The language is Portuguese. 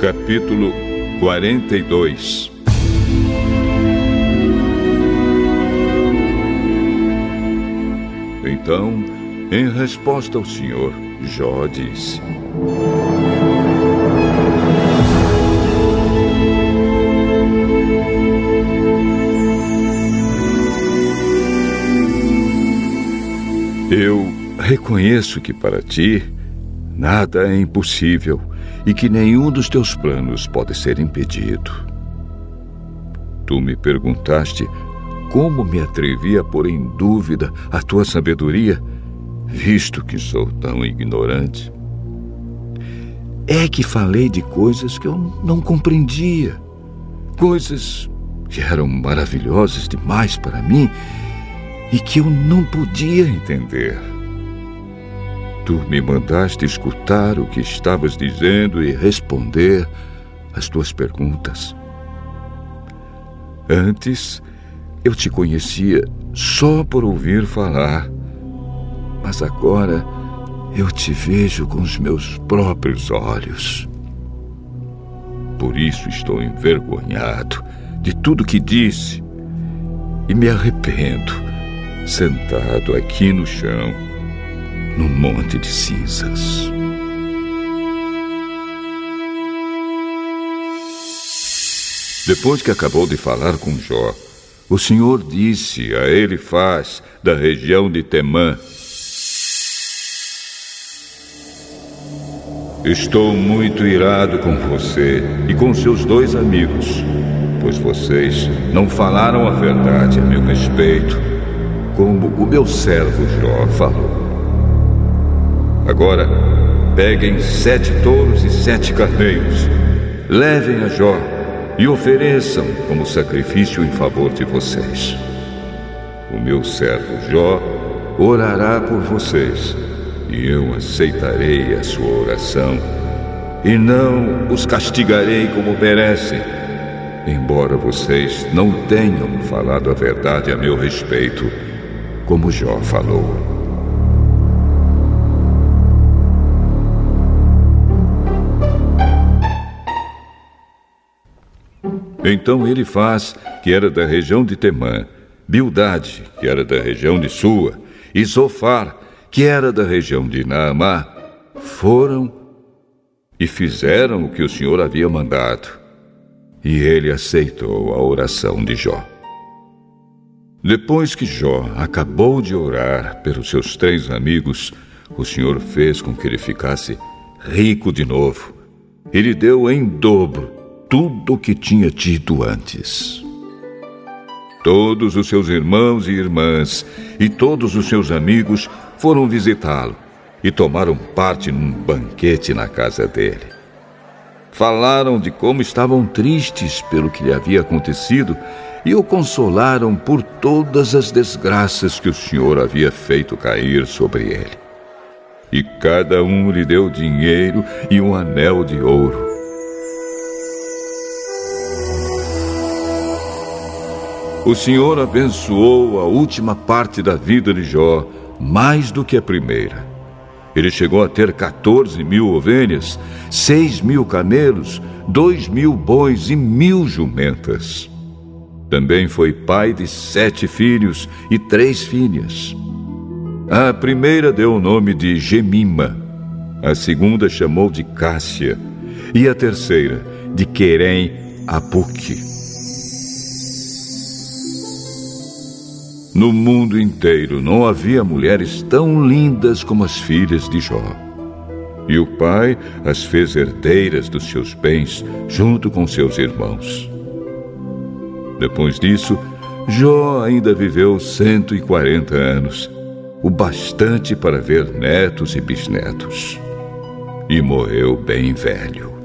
Capítulo 42 Então, em resposta ao Senhor, Jó disse: Eu reconheço que para ti nada é impossível e que nenhum dos teus planos pode ser impedido. Tu me perguntaste como me atrevi a pôr em dúvida a tua sabedoria, visto que sou tão ignorante. É que falei de coisas que eu não compreendia, coisas que eram maravilhosas demais para mim e que eu não podia entender. Tu me mandaste escutar o que estavas dizendo e responder às tuas perguntas. Antes, eu te conhecia só por ouvir falar, mas agora eu te vejo com os meus próprios olhos. Por isso estou envergonhado de tudo que disse e me arrependo, sentado aqui no chão num monte de cinzas. Depois que acabou de falar com Jó, o Senhor disse a ele faz da região de Temã: Estou muito irado com você e com seus dois amigos, pois vocês não falaram a verdade a meu respeito, como o meu servo Jó falou. Agora, peguem sete touros e sete carneiros, levem a Jó e ofereçam como sacrifício em favor de vocês. O meu servo Jó orará por vocês, e eu aceitarei a sua oração, e não os castigarei como merecem, embora vocês não tenham falado a verdade a meu respeito, como Jó falou. Então ele faz, que era da região de Temã, Bildade, que era da região de Sua, e Zofar, que era da região de Naamá, foram e fizeram o que o Senhor havia mandado. E ele aceitou a oração de Jó. Depois que Jó acabou de orar pelos seus três amigos, o Senhor fez com que ele ficasse rico de novo. Ele deu em dobro tudo o que tinha dito antes. Todos os seus irmãos e irmãs e todos os seus amigos foram visitá-lo e tomaram parte num banquete na casa dele. Falaram de como estavam tristes pelo que lhe havia acontecido e o consolaram por todas as desgraças que o Senhor havia feito cair sobre ele. E cada um lhe deu dinheiro e um anel de ouro. O Senhor abençoou a última parte da vida de Jó mais do que a primeira. Ele chegou a ter 14 mil ovelhas, 6 mil camelos, 2 mil bois e mil jumentas. Também foi pai de sete filhos e três filhas. A primeira deu o nome de Gemima, a segunda chamou de Cássia e a terceira de Querem Apuque. No mundo inteiro não havia mulheres tão lindas como as filhas de Jó. E o pai as fez herdeiras dos seus bens junto com seus irmãos. Depois disso, Jó ainda viveu 140 anos, o bastante para ver netos e bisnetos. E morreu bem velho.